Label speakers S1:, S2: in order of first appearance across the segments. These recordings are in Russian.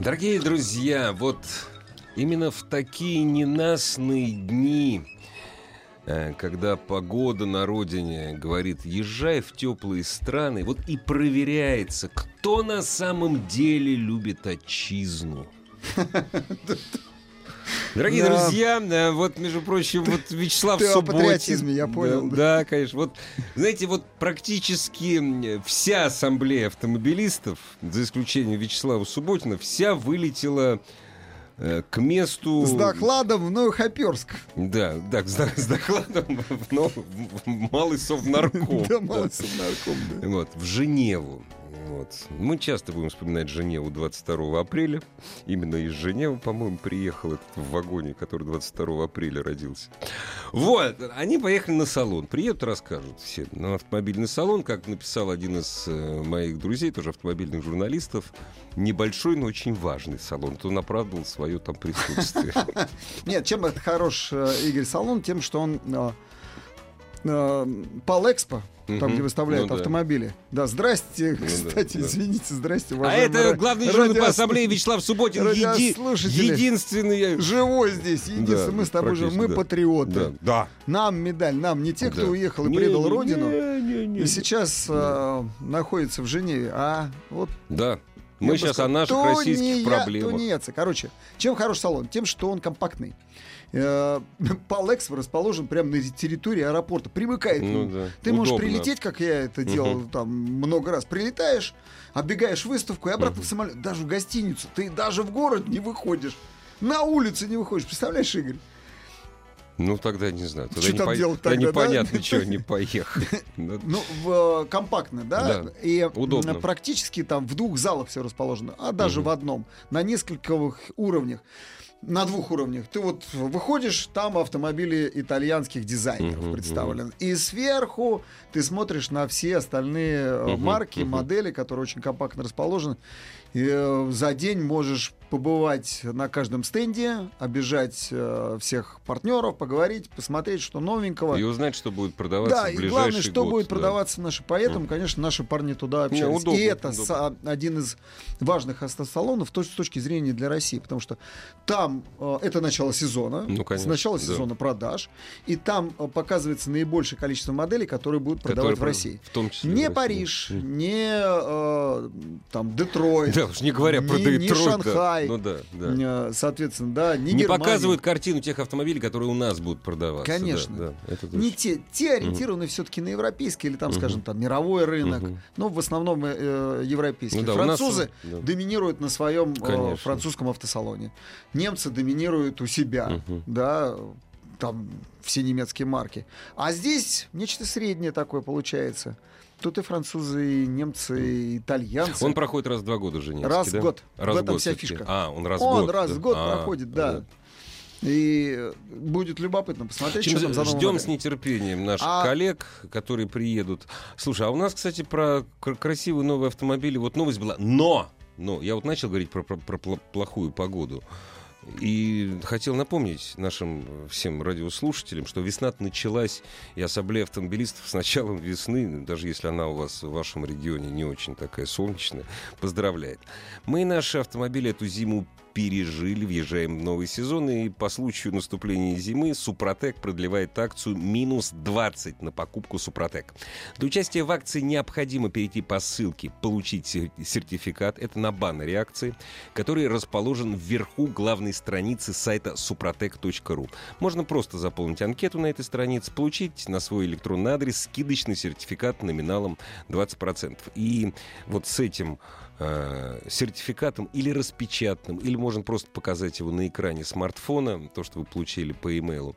S1: Дорогие друзья, вот именно в такие ненастные дни, э, когда погода на родине говорит, езжай в теплые страны, вот и проверяется, кто на самом деле любит отчизну. Дорогие
S2: Да.
S1: друзья, э, вот, между прочим, вот Вячеслав
S2: Ты о
S1: Субботин.
S2: патриотизме, я понял,
S1: Да,
S2: да.
S1: да, конечно. Вот, знаете, вот практически вся ассамблея автомобилистов, за исключением Вячеслава Субботина, вся вылетела э, к месту...
S2: С докладом в Новохоперск.
S1: Да, да, с, с докладом в, нов- в Малый Совнарком.
S2: Да. малый совнарком, да.
S1: Вот, в Женеву. Вот. Мы часто будем вспоминать Женеву 22 апреля. Именно из Женевы, по-моему, приехал этот в вагоне, который 22 апреля родился. Вот, они поехали на салон. Приедут, расскажут все. На автомобильный салон, как написал один из э, моих друзей, тоже автомобильных журналистов, небольшой, но очень важный салон. То он оправдывал свое там присутствие.
S2: Нет, чем это хорош э, Игорь Салон? Тем, что он э, Палэкспо, там, где выставляют
S1: Ну да.
S2: автомобили. Да, здрасте,
S1: да,
S2: кстати,
S1: да.
S2: извините, здрасте,
S1: А это главный журналист по ассамблее Вячеслав Субботин. еди-. Единственный...
S2: Живой здесь, единственное, мы с тобой же, мы
S1: да.
S2: патриоты.
S1: Да. да.
S2: Нам медаль, нам не те, кто
S1: Да.
S2: уехал и
S1: Не,
S2: предал
S1: не,
S2: родину.
S1: не, не, не.
S2: И сейчас э, находится в Женеве, а вот
S1: Да. Мы сейчас
S2: сказал,
S1: о наших российских
S2: не
S1: проблемах.
S2: то не это. Короче, чем хорош салон? Тем, что он компактный. Э, Палекс расположен прямо на территории аэропорта, примыкает.
S1: Ну да,
S2: Ты можешь
S1: удобно.
S2: прилететь, как я это делал
S1: Мгм.
S2: там много раз. Прилетаешь, оббегаешь выставку и обратно
S1: Мгм.
S2: в самолет. Даже в гостиницу. Ты даже в город не выходишь. На улице не выходишь. Представляешь, Игорь?
S1: Ну тогда не знаю. Тогда,
S2: Что
S1: не
S2: там
S1: по-
S2: делать
S1: тогда
S2: тогда, да?
S1: непонятно, что не поехали. Ну,
S2: Ну, в, э, компактно, да?
S1: Да,
S2: И
S1: удобно.
S2: практически там в двух залах все расположено, а даже
S1: Мгм.
S2: в одном, на нескольких уровнях. На двух уровнях. Ты вот выходишь, там автомобили итальянских дизайнеров
S1: Мгм,
S2: представлены. И сверху ты смотришь на все остальные
S1: Мгм,
S2: марки,
S1: мгм.
S2: модели, которые очень компактно расположены. И, э, за день можешь побывать на каждом стенде, обижать э, всех партнеров, поговорить, посмотреть, что новенького.
S1: И узнать, что будет продаваться
S2: Да,
S1: в
S2: и
S1: ближайший
S2: главное, что
S1: год,
S2: будет
S1: да.
S2: продаваться наши. Поэтому, конечно, наши парни туда
S1: Не,
S2: общаются.
S1: удобно,
S2: и это
S1: удобно.
S2: са- один из важных автосалонов то- с точки зрения для России, потому что там э, это начало сезона,
S1: Ну,
S2: с
S1: конечно,
S2: начала
S1: да.
S2: сезона продаж, и там э, показывается наибольшее количество моделей, которые будут продавать
S1: Которые
S2: в России.
S1: В том числе.
S2: Не. Париж, не э, там Детройт,
S1: Да, уж не говоря про
S2: не- не
S1: Детройт. да.
S2: Шанхай.
S1: Ну да, да.
S2: соответственно, да, не,
S1: Не
S2: Германия.
S1: показывают картину тех автомобилей, которые у нас будут продаваться. да,
S2: Конечно.
S1: Да, это
S2: Не те, те ориентированы все-таки на европейский или там, скажем, там мировой рынок, но в основном э, европейский.
S1: Ну да, у нас,
S2: Французы доминируют на своем э, французском автосалоне. Немцы доминируют у себя,
S1: Мгм.
S2: да, там все немецкие марки. А здесь нечто среднее такое получается. Тут и французы, и немцы, и итальянцы.
S1: Он проходит раз в два года, Женевский,
S2: Раз в
S1: да?
S2: год.
S1: Раз
S2: В
S1: в
S2: этом
S1: год
S2: вся фишка.
S1: А, он раз в
S2: Он
S1: год.
S2: раз
S1: да?
S2: в год
S1: А,
S2: проходит, да. И э, будет любопытно посмотреть,
S1: Чем
S2: что там за
S1: ждем с нетерпением наших
S2: А-
S1: коллег, которые приедут. Слушай, а у нас, кстати, про кр- красивые новые автомобили, вот новость была. Но! Но я вот начал говорить про, про- про пл- плохую погоду. И хотел напомнить нашим э, всем радиослушателям, что весна началась, и ассамблея автомобилистов с началом весны, даже если она у вас в вашем регионе не очень такая солнечная, поздравляет. Мы наши автомобили эту зиму пережили, въезжаем в новый сезон, и по случаю наступления зимы Супротек продлевает акцию минус 20 на покупку Супротек. Для участия в акции необходимо перейти по ссылке «Получить сер- сертификат». Это на баннере акции, который расположен вверху главной страницы сайта suprotec.ru. Можно просто заполнить анкету на этой странице, получить на свой электронный адрес скидочный сертификат номиналом 20%. И вот с этим э, сертификатом или распечатанным, или можно просто показать его на экране смартфона, то, что вы получили по имейлу,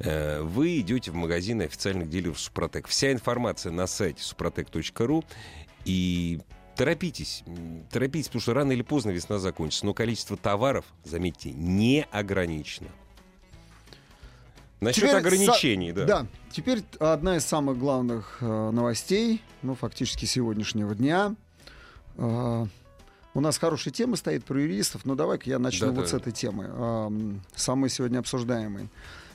S1: э, вы идете в магазин официальных дилеров Супротек. Вся информация на сайте suprotec.ru и торопитесь, торопитесь, потому что рано или поздно весна закончится. Но количество товаров, заметьте, не ограничено. Насчет
S2: Теперь
S1: ограничений,
S2: са-
S1: да.
S2: Да. Теперь одна из самых главных э, новостей, ну, фактически сегодняшнего дня. Э, у нас хорошая тема стоит про юристов, но давай-ка я начну
S1: Да-да.
S2: вот с этой темы, самой сегодня обсуждаемой.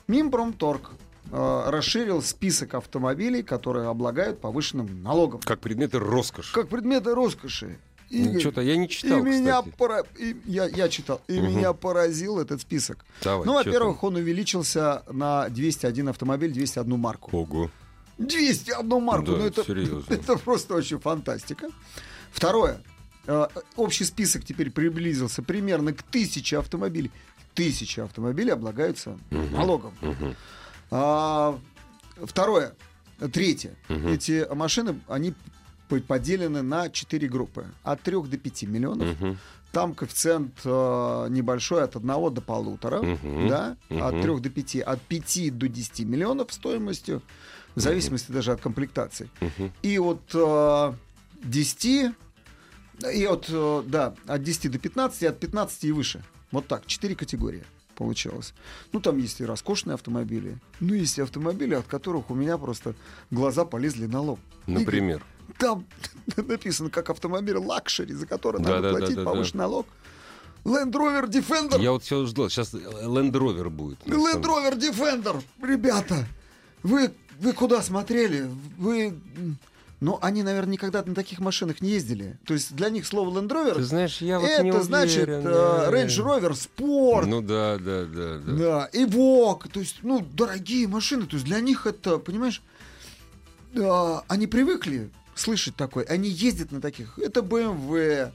S2: Минпромторг э, расширил список автомобилей, которые облагают повышенным налогом.
S1: Как предметы роскоши.
S2: Как предметы роскоши.
S1: Ну,
S2: Игорь,
S1: Что-то я не
S2: и
S1: читал,
S2: меня
S1: кстати.
S2: пора- и я, я читал, и
S1: Мгм.
S2: меня поразил этот список.
S1: Давай,
S2: ну, во-первых, он увеличился на 201 автомобиль, 201 марку.
S1: Ого.
S2: 201 марку.
S1: Да,
S2: ну, это,
S1: серьезно.
S2: это просто очень фантастика. Второе. Э, Общий список теперь приблизился примерно к тысяче автомобилей. Тысячи автомобилей облагаются
S1: Мгм.
S2: налогом.
S1: Мгм.
S2: А, второе. Третье.
S1: Мгм.
S2: Эти машины, они по- поделены на четыре группы. От 3 до 5 миллионов.
S1: Мгм.
S2: Там коэффициент э, небольшой от 1 до полутора,
S1: Мгм.
S2: да, от
S1: Мгм.
S2: 3 до 5, от 5 до 10 миллионов стоимостью, в зависимости даже от комплектации.
S1: Мгм.
S2: И от э, 10, и от, э, да, от 10 до 15, и от 15 и выше. Вот так, 4 категории получалось. Ну, там есть и роскошные автомобили, ну, есть и автомобили, от которых у меня просто глаза полезли на лоб.
S1: Например.
S2: там написано как автомобиль лакшери, за который
S1: Да,
S2: надо
S1: да, да,
S2: платить
S1: да, да.
S2: повышенный налог. Land Rover Defender.
S1: Я вот все ждал. Сейчас Land Rover будет.
S2: Land Rover Defender. Ребята, вы, вы куда смотрели? Вы... Ну, они, наверное, никогда на таких машинах не ездили. То есть для них слово Land Rover
S1: Ты знаешь, я вот не
S2: это значит
S1: уверен,
S2: э,
S1: да.
S2: Range Rover Sport.
S1: Ну да, да, да, да.
S2: Да, и Вок, то есть, ну, дорогие машины, то есть для них это, понимаешь, а, они привыкли слышать такое, они ездят на таких, это BMW,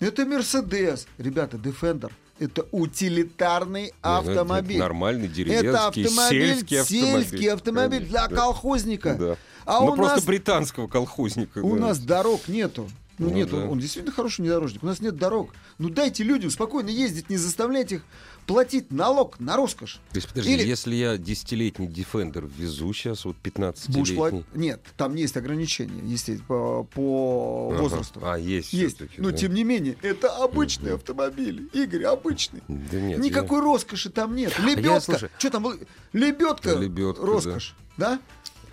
S2: это Mercedes, ребята, Defender, это утилитарный
S1: Не, ну, это
S2: автомобиль.
S1: Нормальный
S2: Это
S1: деревенский,
S2: автомобиль,
S1: сельский автомобиль.
S2: сельский автомобиль
S1: Конечно,
S2: для
S1: да.
S2: колхозника.
S1: Да.
S2: А
S1: ну
S2: у
S1: просто
S2: нас
S1: британского колхозника.
S2: у
S1: да.
S2: нас дорог нету. Ну,
S1: Ну
S2: нет,
S1: да.
S2: он, он действительно хороший внедорожник. У нас нет дорог. Ну дайте людям спокойно ездить, не заставляйте их платить налог на роскошь.
S1: То есть, подожди,
S2: Или-
S1: если я десятилетний Defender везу сейчас, вот
S2: Будешь
S1: 15-летний...
S2: платить. Нет, там есть ограничения, естественно, по, по
S1: Ага.
S2: возрасту.
S1: А, есть
S2: есть. Но
S1: да.
S2: тем не менее, это обычный автомобиль. Игорь, обычный.
S1: Да нет,
S2: Никакой роскоши там нет. Лебедка.
S1: слушай-
S2: Что там? Лебедка.
S1: Лебедка,
S2: роскошь. Да?
S1: я...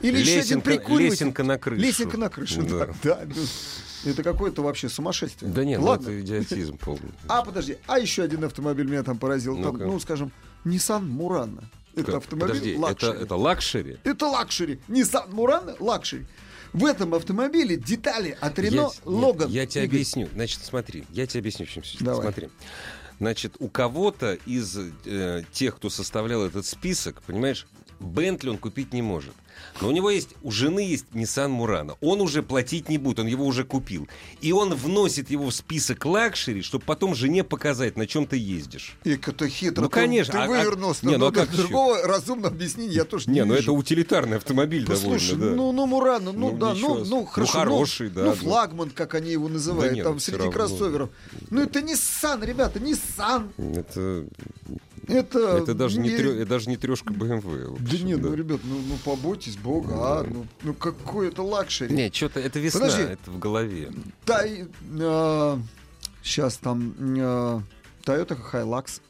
S2: Или еще один
S1: лесенка,
S2: прикуриватель.
S1: лесенка на крышу.
S2: Лесенка на крышу, да.
S1: Да.
S2: да. ну, Это какое-то вообще сумасшествие.
S1: Да нет, ну
S2: Ладно.
S1: это идиотизм полный.
S2: А, подожди, а еще один автомобиль меня там поразил. Там,
S1: Ну-ка.
S2: ну, скажем, Nissan Murano. Это
S1: Как?
S2: автомобиль
S1: Подожди, это,
S2: лакшери.
S1: это лакшери?
S2: Это лакшери. Nissan Murano лакшери. В этом автомобиле детали от
S1: нет,
S2: Logan.
S1: Я тебе
S2: Игорь,
S1: объясню. Значит, смотри, я тебе объясню, в чем всё.
S2: Давай.
S1: Смотри. Значит, у кого-то из э, тех, кто составлял этот список, понимаешь, Бентли он купить не может. Но у него есть, у жены есть Nissan Murano. Он уже платить не будет, он его уже купил. И он вносит его в список лакшери, чтобы потом жене показать, на чем ты ездишь.
S2: Ик, это хитро.
S1: Ну,
S2: Ты-
S1: конечно,
S2: Ты
S1: а- а-
S2: вывернулся.
S1: не, ну,
S2: Ну,
S1: а как
S2: другого разумного объяснения я тоже не,
S1: Не, ну это
S2: вижу.
S1: утилитарный автомобиль
S2: Послушай,
S1: довольно, да.
S2: ну, ну, Мурано, ну,
S1: Ну,
S2: да, ну, ну,
S1: ну,
S2: хорошо.
S1: хороший,
S2: ну,
S1: да,
S2: Ну,
S1: ну.
S2: флагман, как они его называют,
S1: Да нет,
S2: там
S1: ну,
S2: среди
S1: равно.
S2: кроссоверов. Ну, это Nissan, ребята, Nissan.
S1: Это,
S2: Это,
S1: это, даже не
S2: не-
S1: трё- это даже не трешка BMW.
S2: Да нет, ну, ребят, ну, ну побойтесь Бога, а, ну, ну какой это лакшери.
S1: Нет, что-то это весна,
S2: Подожди.
S1: это в голове.
S2: Тай, сейчас там э, Toyota Hilux.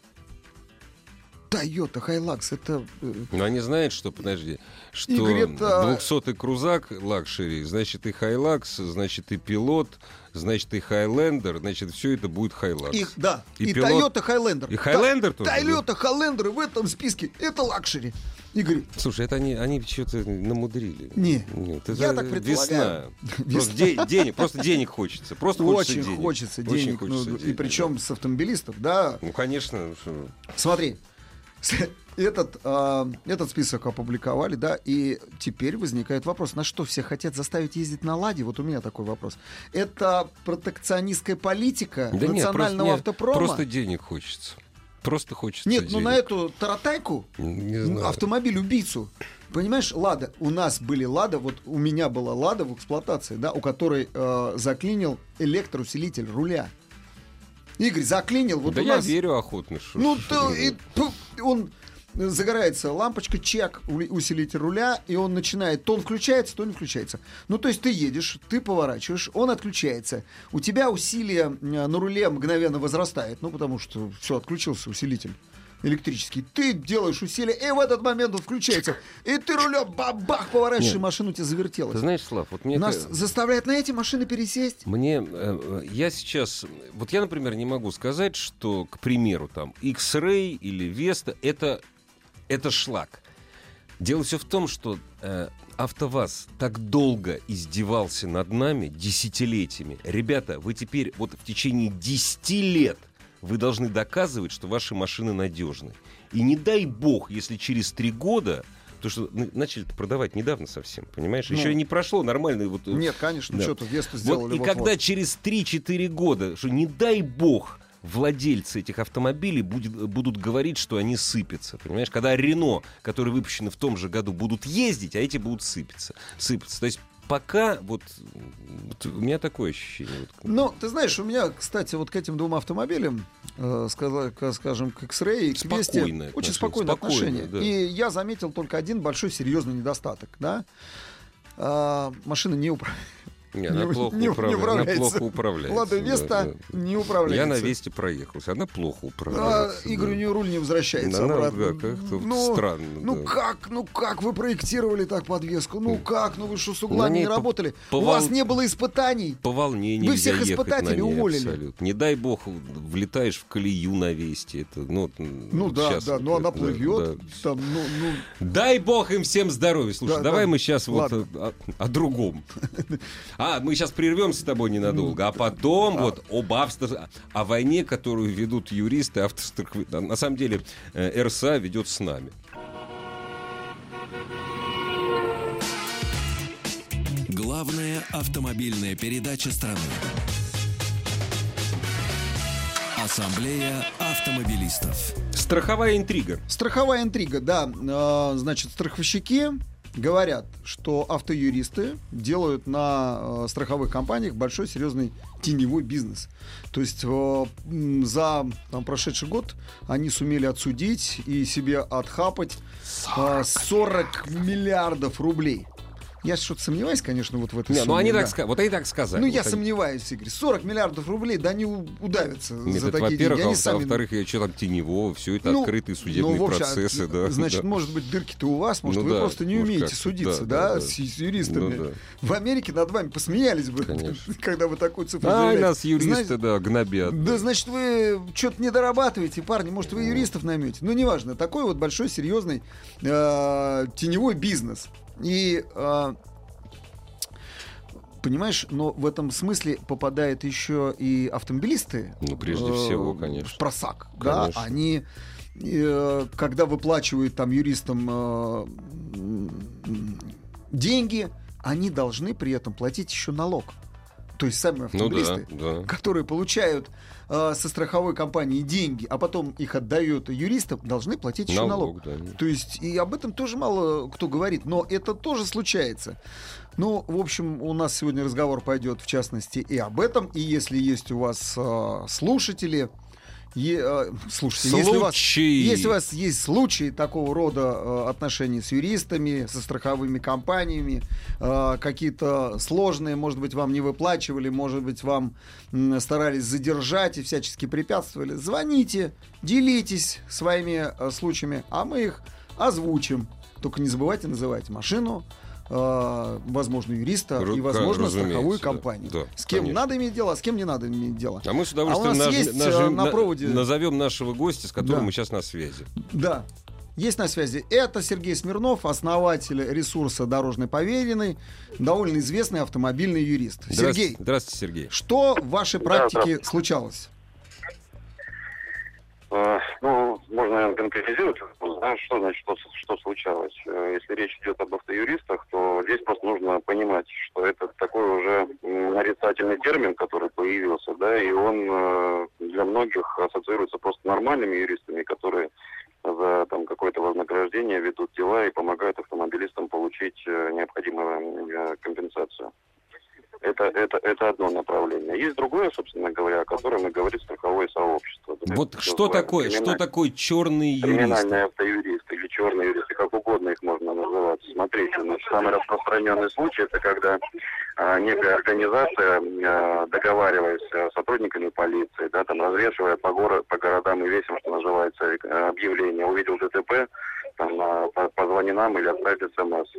S2: Toyota Hilux, это... э,
S1: Но они знают, что, подожди, что
S2: Игорь, это-
S1: 200-й крузак лакшери, значит и Хайлакс, значит и пилот, значит и Хайлендер, значит все это будет Хайлакс.
S2: И, да,
S1: И
S2: и,
S1: пилот-
S2: Toyota Highlander.
S1: И Highlander тоже,
S2: Toyota Highlander в этом списке, это лакшери. Игорь,
S1: Слушай, это они, они что-то намудрили.
S2: Не,
S1: Нет, это
S2: я так предполагаю.
S1: Весна. Просто, де- денег, просто денег хочется. Просто хочется
S2: очень
S1: денег.
S2: хочется
S1: Очень
S2: денег.
S1: хочется
S2: ну, и
S1: денег,
S2: причем с автомобилистов, да.
S1: да. Ну, конечно. ну, что-
S2: Смотри, этот, а, этот список опубликовали, да, и теперь возникает вопрос, нас что, всех хотят заставить ездить на «Ладе»? Вот у меня такой вопрос. Это протекционистская политика
S1: Да нет,
S2: национального
S1: просто, нет,
S2: автопрома?
S1: просто денег хочется. Просто хочется
S2: Нет, ну
S1: денег.
S2: на эту таратайку
S1: Не знаю.
S2: автомобиль-убийцу. Понимаешь, Лада, у нас были Лада, вот у меня была Лада в эксплуатации, да, у которой э, заклинил электроусилитель руля. Игорь, заклинил, вот
S1: да
S2: у
S1: я
S2: нас...
S1: верю охотно. Что,
S2: Ну,
S1: что-
S2: то, и, он загорается лампочка, чек, усилитель руля, и он начинает, то он включается, то не включается. Ну, то есть ты едешь, ты поворачиваешь, он отключается. У тебя усилие на руле мгновенно возрастает, ну, потому что все, отключился усилитель электрический, ты делаешь усилие, и в этот момент он включается, и ты рулем бабах поворачиваешь, и машину тебе завертелась.
S1: Ты знаешь, Слав, вот мне...
S2: Нас заставляет на эти машины пересесть.
S1: Мне, э, я сейчас, вот я, например, не могу сказать, что, к примеру, там, X-Ray или Vesta, это, это шлак. Дело все в том, что э, АвтоВАЗ так долго издевался над нами десятилетиями. Ребята, вы теперь вот в течение 10 лет вы должны доказывать, что ваши машины надежны. И не дай бог, если через три года то что начали продавать недавно совсем, понимаешь? Ну, Еще не прошло нормально. Вот,
S2: э, нет, конечно, да. что-то Весту сделали.
S1: Вот, и вот, когда вот. через 3-4 года, что не дай бог, владельцы этих автомобилей будет, будут говорить, что они сыпятся. Понимаешь, когда Рено, которые выпущены в том же году, будут ездить, а эти будут сыпаться. сыпаться. То есть пока вот, вот у меня такое ощущение.
S2: Ну, ты знаешь, у меня, кстати, вот к этим двум автомобилям, э, скажем, к X-Ray и к Весте, очень спокойное отношение. Да. И я заметил только один большой серьезный недостаток. Да? А, машина не управляет
S1: не, она не, плохо, не, управляет. не управляется. Она плохо управляется.
S2: Лада Веста да, да. не управляется.
S1: Я на Весте проехался, она плохо управляется.
S2: А, да. Игорь, у нее руль не возвращается она,
S1: обратно. Да, как-то ну, странно.
S2: Ну да. как, ну как вы проектировали так подвеску? Ну как, ну вы что, с углами не работали? По, у вас не было испытаний.
S1: По волне
S2: Вы всех испытателей уволили.
S1: Абсолютно. Не дай бог, влетаешь в колею на Весте. Это, ну,
S2: ну да, сейчас, да, но она плывет. Да, там, ну, ну...
S1: Дай бог им всем здоровья. Слушай, да, давай да. мы сейчас Ладно. вот о, о другом. А, мы сейчас прервем прервем с тобой ненадолго, а потом а. вот об авто... о войне, которую ведут юристы автостраховые. На самом деле э, РСА ведет с нами.
S3: Главная автомобильная передача страны. Ассамблея автомобилистов.
S1: Страховая интрига.
S2: Страховая интрига, да. А, значит, страховщики говорят, что автоюристы делают на э, страховых компаниях большой серьезный теневой бизнес. То есть э, за там, прошедший год они сумели отсудить и себе отхапать э, 40 миллиардов рублей. Я что-то сомневаюсь, конечно, вот в этой
S1: Нет, ну они да. так, вот они так сказали.
S2: Ну,
S1: вот
S2: я
S1: они...
S2: сомневаюсь, Игорь. 40 миллиардов рублей, да они удавятся
S1: Нет,
S2: за
S1: это,
S2: такие
S1: деньги.
S2: Они
S1: а,
S2: сами...
S1: во-вторых, я что там теневого, все это ну, открытые судебные ну, общем, процессы. Да,
S2: значит,
S1: да.
S2: может быть, дырки-то у вас, может, ну, вы да, просто не умеете как судиться, да, да, да, с, юристами. Ну, да. В Америке над вами посмеялись бы, когда вы такую цифру
S1: А, нас юристы, да, гнобят.
S2: Да, значит, вы что-то не дорабатываете, парни, может, вы юристов наймете. Ну, неважно, такой вот большой, серьезный э, теневой бизнес. И э, Понимаешь, но в этом смысле попадают еще и автомобилисты.
S1: Ну, прежде э, всего, конечно.
S2: В просак. Конечно. Да, они э, когда выплачивают там юристам э, деньги, они должны при этом платить еще налог. То есть сами автомобилисты, ну, да, да. которые получают э, со страховой компании деньги, а потом их отдают юристам, должны платить еще налог. налог. Да. То есть и об этом тоже мало кто говорит, но это тоже случается. Ну, в общем, у нас сегодня разговор пойдет в частности и об этом. И если есть у вас э, слушатели, Е, э, слушайте, если у, вас, если у вас есть случаи такого рода э, отношений с юристами, со страховыми компаниями, э, какие-то сложные, может быть, вам не выплачивали, может быть, вам э, старались задержать и всячески препятствовали, звоните, делитесь своими э, случаями, а мы их озвучим. Только не забывайте называть машину, э, возможно, юриста Ру- и, возможно, страховую компанию. Да, с кем конечно. надо иметь дело, а с кем не надо иметь дело.
S1: А мы с удовольствием а наж... есть нажим... на проводе... назовем нашего гостя, с которым да. мы сейчас на связи.
S2: Да. Есть на связи. Это Сергей Смирнов, основатель ресурса «Дорожный поверенный», довольно известный автомобильный юрист.
S1: Здравствуйте,
S2: Сергей,
S1: здравствуйте, Сергей.
S2: Что в вашей практике да, случалось?
S4: А, ну, можно, наверное, конкретизировать, да, что значит, что, что случалось. Э, если речь идет об автоюристах, то здесь просто нужно понимать, что это такой уже нарицательный термин, который появился, да, и он э, для многих ассоциируется просто нормальными юристами, которые за там какое-то вознаграждение ведут дела и помогают автомобилистам получить э, необходимую компенсацию. Это, это, это одно направление. Есть другое, собственно говоря, о котором и говорит страховое сообщество.
S1: Вот что такое, что такое черный юрист?
S4: Криминальный автоюрист или черный юрист, как угодно их можно называть. Смотрите, значит, самый распространенный случай это когда а, некая организация, а, договариваясь с сотрудниками полиции, да, там развешивая по, город, по городам и весям, что называется, объявление, увидел ДТП, там, а, позвони нам или отправь смс.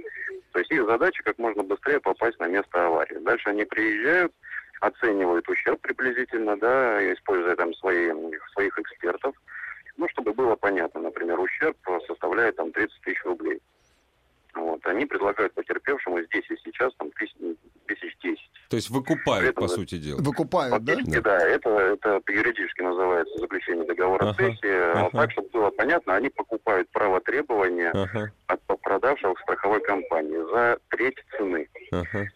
S4: То есть их задача как можно быстрее попасть на место аварии. Дальше они приезжают, оценивают ущерб приблизительно, да, используя там свои, своих экспертов. Ну, чтобы было понятно, например, ущерб составляет там 30 тысяч рублей. Вот. Они предлагают потерпевшему здесь и сейчас там тысяч, тысяч десять.
S1: То есть выкупают, этом, по сути дела.
S2: Выкупают, да?
S4: Да, да это, это юридически называется заключение договора ага, сессии. Ага. А так, чтобы было понятно, они покупают право требования ага. от продавшего страховой компании за треть цены. Ага.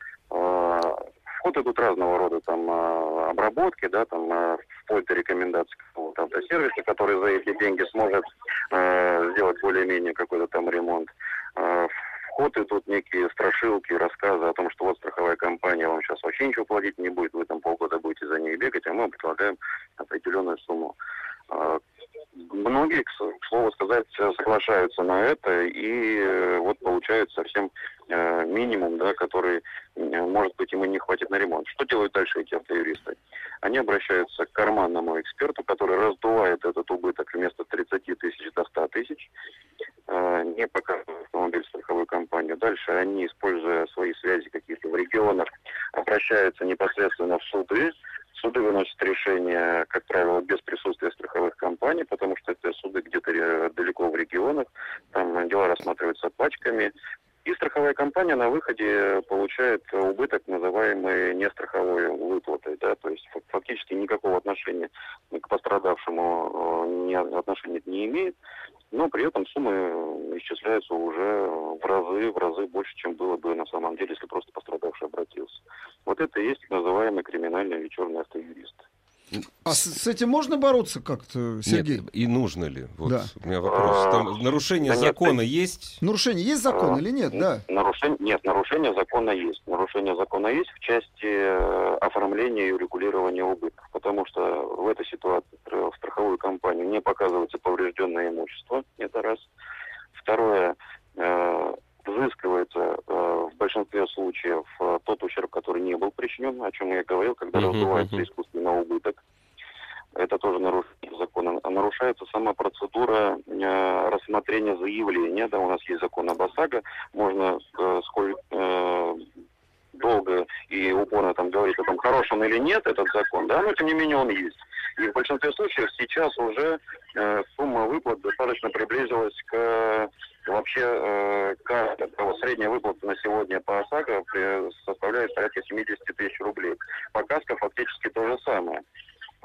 S4: А, вход идут разного рода там а, обработки, да, там а, вплоть до рекомендаций какого-то автосервиса, который за эти деньги сможет э, сделать более-менее какой-то там ремонт. Э, вход идут некие страшилки, рассказы о том, что вот страховая компания вам сейчас вообще ничего платить не будет, вы там полгода будете за ней бегать, а мы предлагаем определенную сумму. Многие, к слову сказать, соглашаются на это, и э, вот получают совсем э, минимум, да, который, может быть, и не хватит на ремонт. Что делают дальше эти автоюристы? Они обращаются к карманному эксперту, который раздувает этот убыток вместо 30 тысяч до 100 тысяч, э, не показывают автомобиль страховую компанию. Дальше они, используя свои связи какие-то в регионах, обращаются непосредственно в суды, Суды выносят решения, как правило, без присутствия страховых компаний, потому что это суды где-то далеко в регионах, там дела рассматриваются пачками. И страховая компания на выходе получает убыток, называемый нестраховой выплатой. Да? То есть фактически никакого отношения к пострадавшему э, отношения не имеет, но при этом суммы исчисляются уже в разы, в разы больше, чем было бы на самом деле, если просто пострадавший обратился. Вот это и есть называемый криминальный или черный автоюрист.
S2: А с, с этим можно бороться как-то, Сергей?
S1: Нет, и нужно ли? Вот
S2: да.
S1: у меня вопрос. Там нарушение да закона нет, есть?
S2: Нарушение есть закон а, или нет, да?
S4: Нарушение, нет, нарушение закона есть. Нарушение закона есть в части э, оформления и урегулирования убытков. Потому что в этой ситуации в страховую компанию не показывается поврежденное имущество. Это раз. Второе, э, взыскивается э, в большинстве случаев э, тот ущерб, который не был причинен, о чем я говорил, когда uh-huh, раздувается uh-huh. искусственный убыток. Это тоже нарушение закона. Нарушается сама процедура э, рассмотрения заявления. Да, у нас есть закон об ОСАГО. Можно э, сколь э, долго и упорно там говорить о том, хорош он или нет, этот закон, да, но тем не менее он есть. И в большинстве случаев сейчас уже э, сумма выплат достаточно приблизилась к вообще э, средняя выплата на сегодня по ОСАГО составляет порядка 70 тысяч рублей. По КАСКО фактически то же самое.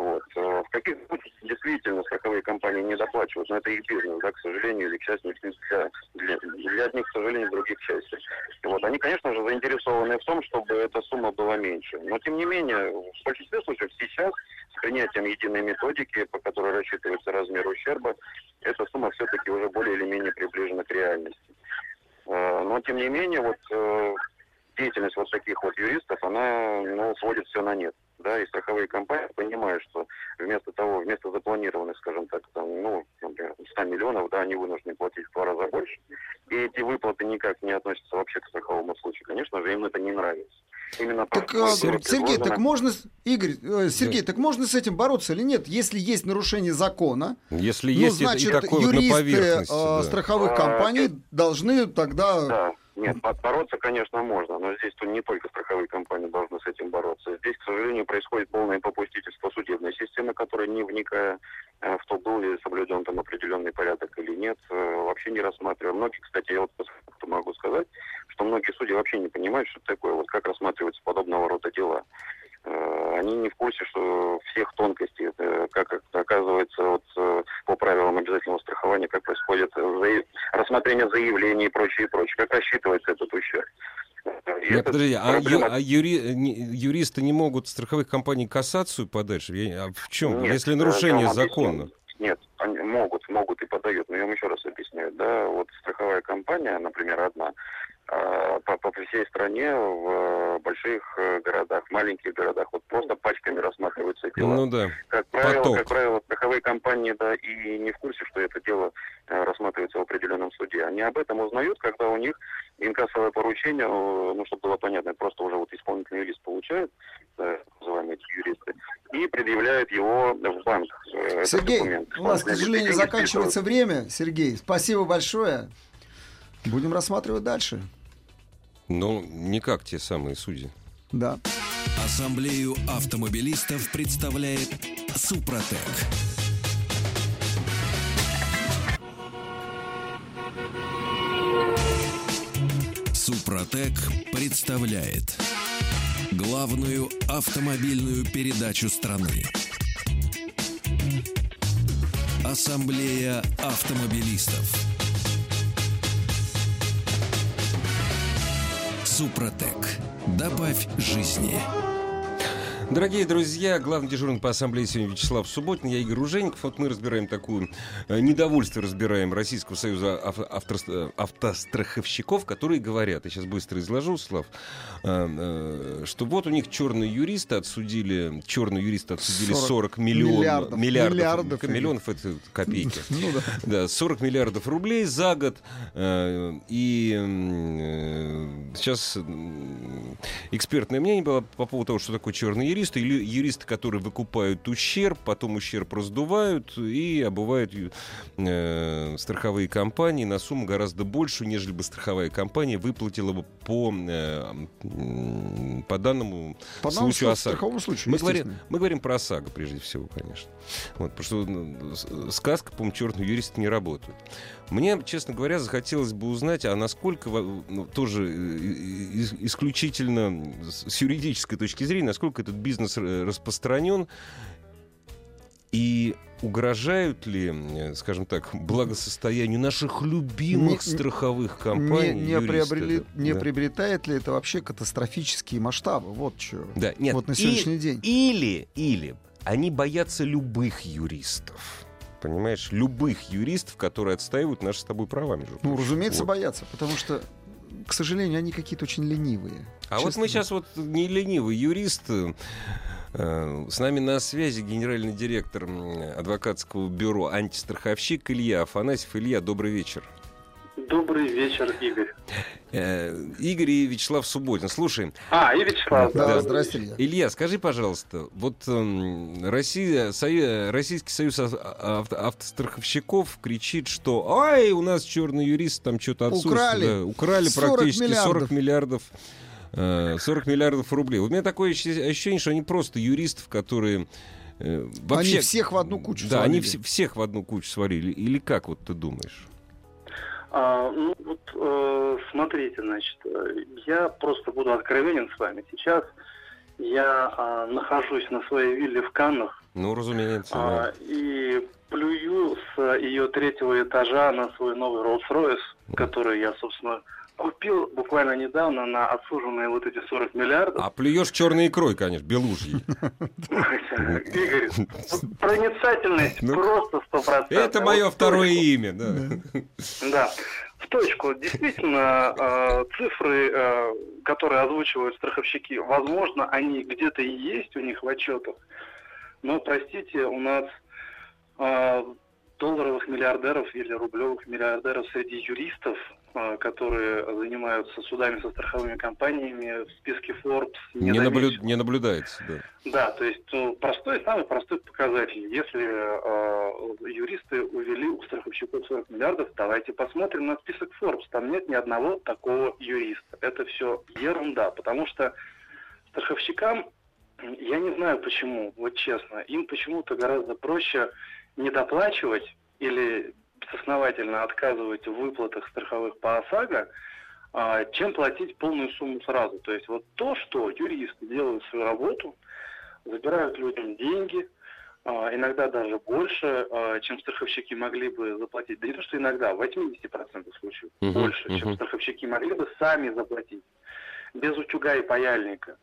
S4: Вот. Э, в каких случаях действительно страховые компании не доплачивают, но это их бизнес, да, к сожалению, или к счастью, для, для, для одних, к сожалению, других к счастью. Вот они, конечно же, заинтересованы в том, чтобы эта сумма была меньше. Но, тем не менее, в большинстве случаев сейчас с принятием единой методики, по которой рассчитывается размер ущерба, эта сумма все-таки уже более или менее приближена к реальности. Э, но, тем не менее, вот э, деятельность вот таких вот юристов, она ну, сводит все на нет да, и страховые компании понимают, что вместо того, вместо запланированных, скажем так, там, ну, например, 100 миллионов, да, они вынуждены платить в два раза больше, и эти выплаты никак не относятся вообще к страховому случаю. Конечно же, им это не нравится.
S2: Именно так, а, Сергей, так можно, Игорь, э, Сергей, да. так можно с этим бороться или нет? Если есть нарушение закона,
S1: если ну, есть значит, это и такое
S2: юристы вот э, да. страховых а, компаний а, должны тогда
S4: да. Нет, бороться, конечно, можно, но здесь то не только страховые компании должны с этим бороться. Здесь, к сожалению, происходит полное попустительство судебной системы, которая, не вникая э, в то, был ли соблюден там определенный порядок или нет, э, вообще не рассматривая. Многие, кстати, я вот могу сказать, что многие судьи вообще не понимают, что такое, вот как рассматриваются подобного рода дела. Э, они не в курсе, что всех тонкостей, как оказывается вот, э, по правилам обязательного страхования, как происходит рассмотрение заявлений и прочее, и прочее, как рассчитывается этот ущерб.
S1: Нет, подожди, а, проблема... а юри... юристы не могут страховых компаний кассацию подать? А в чем?
S4: Нет,
S1: Если нарушение закона?
S4: Нет, они могут, могут и подают. Но я вам еще раз объясняю. Да, вот страховая компания, например, одна, а, по, по всей стране, в больших э, городах, маленьких городах, вот просто пачками рассматриваются дела.
S1: Ну да.
S4: Как правило,
S1: Поток.
S4: как правило, страховые компании, да, и не в курсе, что это дело э, рассматривается в определенном суде. Они об этом узнают, когда у них инкассовое поручение, э, ну, чтобы было понятно, просто уже вот исполнительный юрист получает, э, называемые эти юристы, и предъявляет его в банк. э,
S2: Сергей,
S4: документ.
S2: у нас, к сожалению, заканчивается время. Сергей, спасибо большое. Будем рассматривать дальше.
S1: Ну, не как те самые судьи.
S2: Да.
S3: Ассамблею автомобилистов представляет Супротек. Супротек представляет главную автомобильную передачу страны. Ассамблея автомобилистов. Супротек. Добавь жизни.
S1: Дорогие друзья, главный дежурный по ассамблее сегодня Вячеслав Субботин, я Игорь Ужеников. Вот мы разбираем такую э, недовольство, разбираем Российского союза ав- автос- э, автостраховщиков, которые говорят, я сейчас быстро изложу, Слав, э, что вот у них черные юристы отсудили, черные юристы отсудили 40,
S2: 40
S1: миллионов,
S2: миллиардов.
S1: миллиардов,
S2: Миллиардов,
S1: миллионов это копейки.
S2: Ну да.
S1: Да, 40 миллиардов рублей за год. И сейчас экспертное мнение было по поводу того, что такое черные юристы. Или юристы, которые выкупают ущерб, потом ущерб раздувают и обувают э, страховые компании на сумму гораздо большую, нежели бы страховая компания выплатила бы по, э, по данному
S2: По
S1: случаю ОСАГО.
S2: случаю,
S1: Мы говорим, мы говорим про ОСАГО, прежде всего, конечно. Вот, потому что ну, с- сказка, по-моему, черные юристы не работают. Мне, честно говоря, захотелось бы узнать, а насколько, ну, тоже э, и- и- исключительно с юридической точки зрения, насколько этот бизнес э, распространен и угрожают ли, э, скажем так, благосостоянию наших любимых
S2: Не-
S1: страховых
S2: Не,
S1: компаний?
S2: не,
S1: юристы,
S2: приобрели-
S1: да.
S2: не приобретает ли это вообще катастрофические масштабы? Вот что.
S1: Да, нет.
S2: Вот на
S1: и-
S2: сегодняшний день.
S1: Или, или они боятся любых юристов. Понимаешь, любых юристов, которые отстаивают наши с тобой права, между
S2: Ну,
S1: прочим.
S2: разумеется,
S1: Вот.
S2: боятся, потому что, к сожалению, они какие-то очень ленивые.
S1: А вот
S2: Честно
S1: мы
S2: говоря.
S1: сейчас вот не ленивый юрист. э, С нами на связи генеральный директор адвокатского бюро «Антистраховщик» Илья Афанасьев. Илья, добрый вечер.
S5: Добрый вечер, Игорь.
S1: Э, Игорь и Вячеслав Субботин. Слушай,
S5: А, и Вячеслав.
S2: Да,
S1: Да.
S2: здрасте, Илья.
S1: Илья, скажи, пожалуйста, вот эм, Россия, Сою- Российский союз ав- авто- автостраховщиков кричит, что ай, у нас черный юрист там что-то отсутствует.
S2: Украли.
S1: Да, украли
S2: 40
S1: практически 40
S2: миллиардов.
S1: миллиардов. э, 40 миллиардов рублей. У меня такое ощущение, что они просто юристов, которые э, вообще...
S2: Они всех в одну кучу
S1: Да, они
S2: свалили.
S1: вс- всех в одну кучу сварили. Или как вот ты думаешь?
S5: А, ну, вот, э, смотрите, значит, э, я просто буду откровенен с вами. Сейчас я а, нахожусь на своей вилле в Каннах
S1: Ну, разумеется.
S5: а,
S1: да.
S5: и плюю с ее третьего этажа на свой новый Rolls-Royce, который я, собственно, купил буквально недавно на отсуженные вот эти 40 миллиардов.
S1: А плюешь черной икрой, конечно, белужьей.
S5: Игорь, проницательность
S1: Ну,
S5: просто стопроцентная.
S1: Это мое второе имя, да.
S5: Да, в точку. Действительно, э, цифры, э, которые озвучивают страховщики, возможно, они где-то и есть у них в отчетах, но, простите, у нас э, долларовых миллиардеров или рублевых миллиардеров среди юристов, которые занимаются судами со страховыми компаниями в списке Forbes,
S1: Не,
S5: заметил.
S1: наблю- не наблюдается, да.
S5: Да, то есть ну, простой, самый простой показатель. Если э, юристы увели у страховщиков 40 миллиардов, давайте посмотрим на список Forbes. Там нет ни одного такого юриста. Это все ерунда, потому что страховщикам, я не знаю почему, вот честно, им почему-то гораздо проще не доплачивать или безосновательно отказывать в выплатах страховых по ОСАГО, а, чем платить полную сумму сразу. То есть вот то, что юристы делают свою работу, забирают людям деньги, а, иногда даже больше, а, чем страховщики могли бы заплатить. Да не то, что иногда, в 80% случаев
S1: Мгм,
S5: больше, чем
S1: мгм.
S5: страховщики могли бы сами заплатить. Без утюга и паяльника.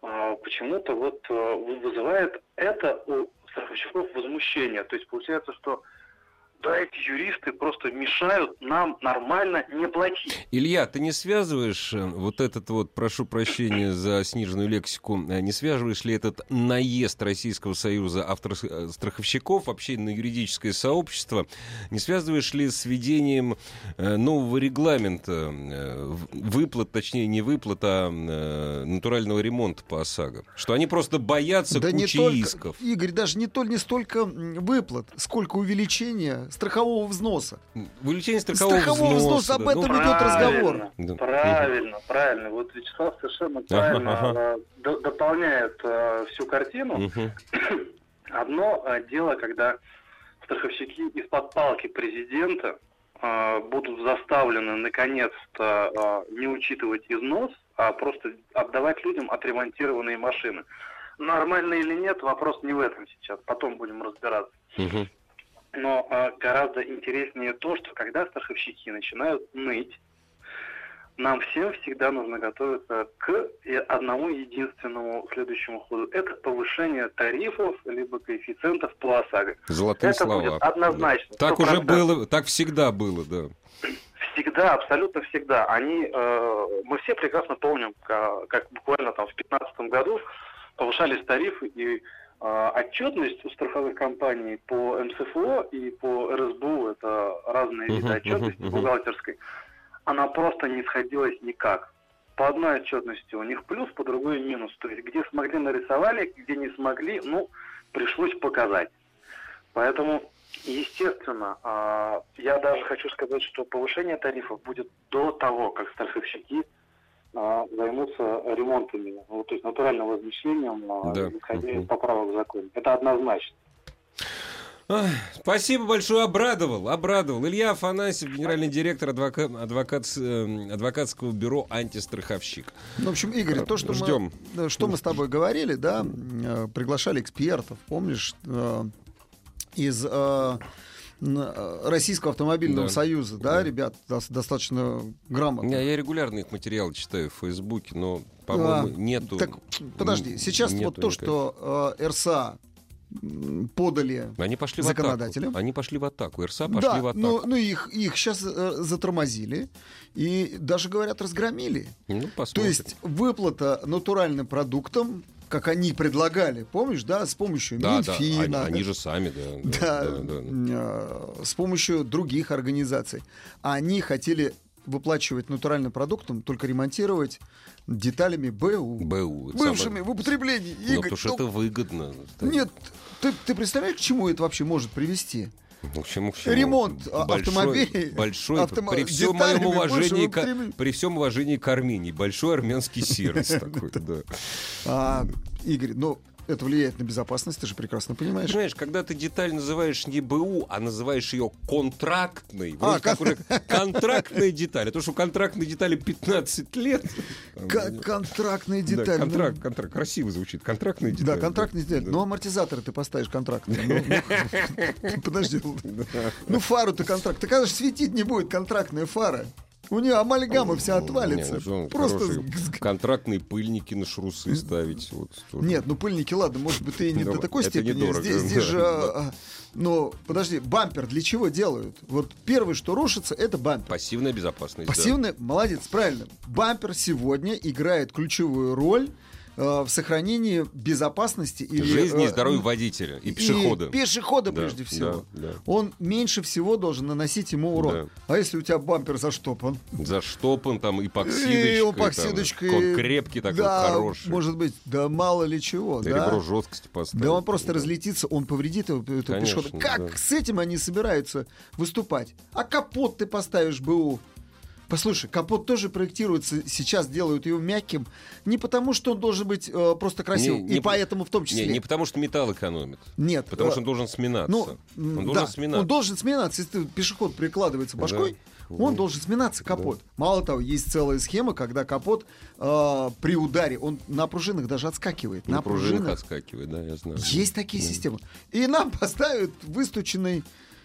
S5: Почему-то вот вызывает это у страховщиков возмущение. То есть получается, что да, эти юристы просто мешают нам нормально не платить.
S1: Илья, ты не связываешь э, вот этот вот, прошу прощения за сниженную лексику, э, не связываешь ли этот наезд Российского Союза автостраховщиков вообще на юридическое сообщество, не связываешь ли с введением э, нового регламента выплат, точнее не выплат, а натурального ремонта по ОСАГО? Что они просто боятся
S2: да
S1: кучи
S2: не только,
S1: исков.
S2: Игорь, даже не, то, не столько выплат, сколько увеличения страхового взноса.
S1: Увеличение страхового,
S2: страхового
S1: взноса.
S2: взноса, об этом
S1: Ну,
S2: идет разговор.
S1: Да.
S5: Правильно, правильно. Вот Вячеслав совершенно правильно
S1: ага.
S5: э, д- дополняет э, всю картину.
S1: Мгм.
S5: Одно э, дело, когда страховщики из-под палки президента э, будут заставлены наконец-то э, не учитывать износ, а просто отдавать людям отремонтированные машины. Нормально или нет, вопрос не в этом сейчас. Потом будем разбираться.
S1: Мгм.
S5: Но э, гораздо интереснее то, что когда страховщики начинают ныть, нам всем всегда нужно готовиться к одному единственному следующему ходу. Это повышение тарифов либо коэффициентов по ОСАГО.
S1: Золотые
S5: Это
S1: слова.
S5: будет однозначно,
S1: Да. Так уже
S5: 100%.
S1: было, так всегда было, да.
S5: Всегда, абсолютно всегда. Они, э, мы все прекрасно помним, ка- как, буквально там в 2015 году повышались тарифы и отчетность у страховых компаний по МСФО и по РСБУ, это разные виды отчетности
S1: мгм.
S5: бухгалтерской, она просто не сходилась никак. По одной отчетности у них плюс, по другой минус. То есть где смогли нарисовали, где не смогли, ну, пришлось показать. Поэтому, естественно, а, я даже хочу сказать, что повышение тарифов будет до того, как страховщики а, займутся ремонтами, ну, то есть натуральным возмещением, а,
S1: Да.
S5: исходя из поправок в законе. Это однозначно.
S1: Ах, Спасибо большое, обрадовал, обрадовал. Илья Афанасьев, генеральный директор адвока- адвокат, э, адвокатского бюро «Антистраховщик».
S2: Ну, в общем, Игорь, то, что
S1: Ждем.
S2: мы, что мы с тобой говорили, да, э, приглашали экспертов, помнишь, э, из э, Российского автомобильного
S1: Да.
S2: союза, да,
S1: Да.
S2: ребят, дос- достаточно грамотно.
S1: Я, я регулярно их материалы читаю в Фейсбуке, но, по-моему,
S2: А,
S1: нету...
S2: Так, подожди, сейчас
S1: нету
S2: вот то, что э, РСА подали
S1: Они пошли в
S2: законодателям.
S1: атаку. Они пошли в атаку. РСА пошли
S2: да,
S1: в атаку.
S2: ну, ну их, их сейчас затормозили и даже, говорят, разгромили.
S1: Ну,
S2: То
S1: посмотрим.
S2: есть выплата натуральным продуктом, как они предлагали, помнишь, да, с помощью
S1: да, да,
S2: Минфина,
S1: они, они же сами, да.
S2: да,
S1: да, да, да.
S2: э, с помощью других организаций. Они хотели выплачивать натуральным продуктом, только ремонтировать деталями БУ.
S1: БУ.
S2: Бывшими
S1: самое-
S2: в употреблении.
S1: Ну,
S2: Игорь,
S1: потому что
S2: ну,
S1: это выгодно.
S2: Нет, ты, ты представляешь, к чему это вообще может привести?
S1: Чему, к чему?
S2: Ремонт
S1: большой,
S2: автомобилей,
S1: Большой,
S2: автомо-
S1: при всем моем уважении, к, при всем уважении к Армении, большой армянский сервис такой, да.
S2: А, Игорь, ну, это влияет на безопасность, ты же прекрасно понимаешь.
S1: Понимаешь, когда ты деталь называешь не БУ, а называешь ее контрактной,
S2: А,
S1: как уже контрактная деталь, а то, что контрактной детали 15 лет.
S2: К- контрактные
S1: Да,
S2: детали. ну,
S1: контракт, контракт, красиво звучит, контрактная деталь.
S2: Да, контрактные детали.
S1: Да.
S2: Ну, амортизаторы ты поставишь контрактные. Ну, ну, Подожди. Ну, фару ты контракт. Ты, конечно, светить не будет контрактная фара. У нее амальгама вся отвалится.
S1: ну он,
S2: Просто...
S1: контрактные пыльники на шрусы ставить. Вот.
S2: Нет, ну пыльники, ладно, может быть, ты и не до такой степени. Здесь, здесь
S1: да,
S2: же...
S1: да.
S2: а, Но, подожди, бампер для чего делают? Вот первое, что рушится, это бампер.
S1: Пассивная безопасность. да.
S2: Пассивный, молодец, правильно. Бампер сегодня играет ключевую роль в сохранении безопасности или
S1: Жизни и
S2: э,
S1: здоровья водителя и пешехода.
S2: пешехода
S1: Да,
S2: прежде всего.
S1: да, да.
S2: Он меньше всего должен наносить ему урон.
S1: Да.
S2: А если у тебя бампер заштопан?
S1: Заштопан там эпоксидочкой.
S2: И
S1: там,
S2: эпоксидочкой.
S1: Он крепкий такой,
S2: да,
S1: хороший.
S2: может быть, да мало ли чего.
S1: Да,
S2: да?
S1: Ребро жесткости поставить.
S2: Да он просто разлетится, он повредит его, этого
S1: Конечно,
S2: пешехода. Как
S1: да.
S2: с этим они собираются выступать? А капот ты поставишь БУ. Послушай, капот тоже проектируется, сейчас делают его мягким, не потому, что он должен быть э, просто красивым,
S1: Не-
S2: и
S1: по-
S2: поэтому в том числе.
S1: Не, не потому что металл экономит.
S2: Нет.
S1: Потому
S2: э,
S1: что он должен сминаться.
S2: ну,
S1: он должен
S2: да,
S1: сминаться.
S2: Он должен сминаться. Если пешеход прикладывается башкой,
S1: Да.
S2: он должен сминаться капот. Мало того, есть целая схема, когда капот э, при ударе, он на пружинах даже отскакивает.
S1: На
S2: на
S1: пружинах
S2: пружинах
S1: отскакивает, да, я знаю.
S2: есть такие
S1: Да.
S2: системы. И нам поставят выстученный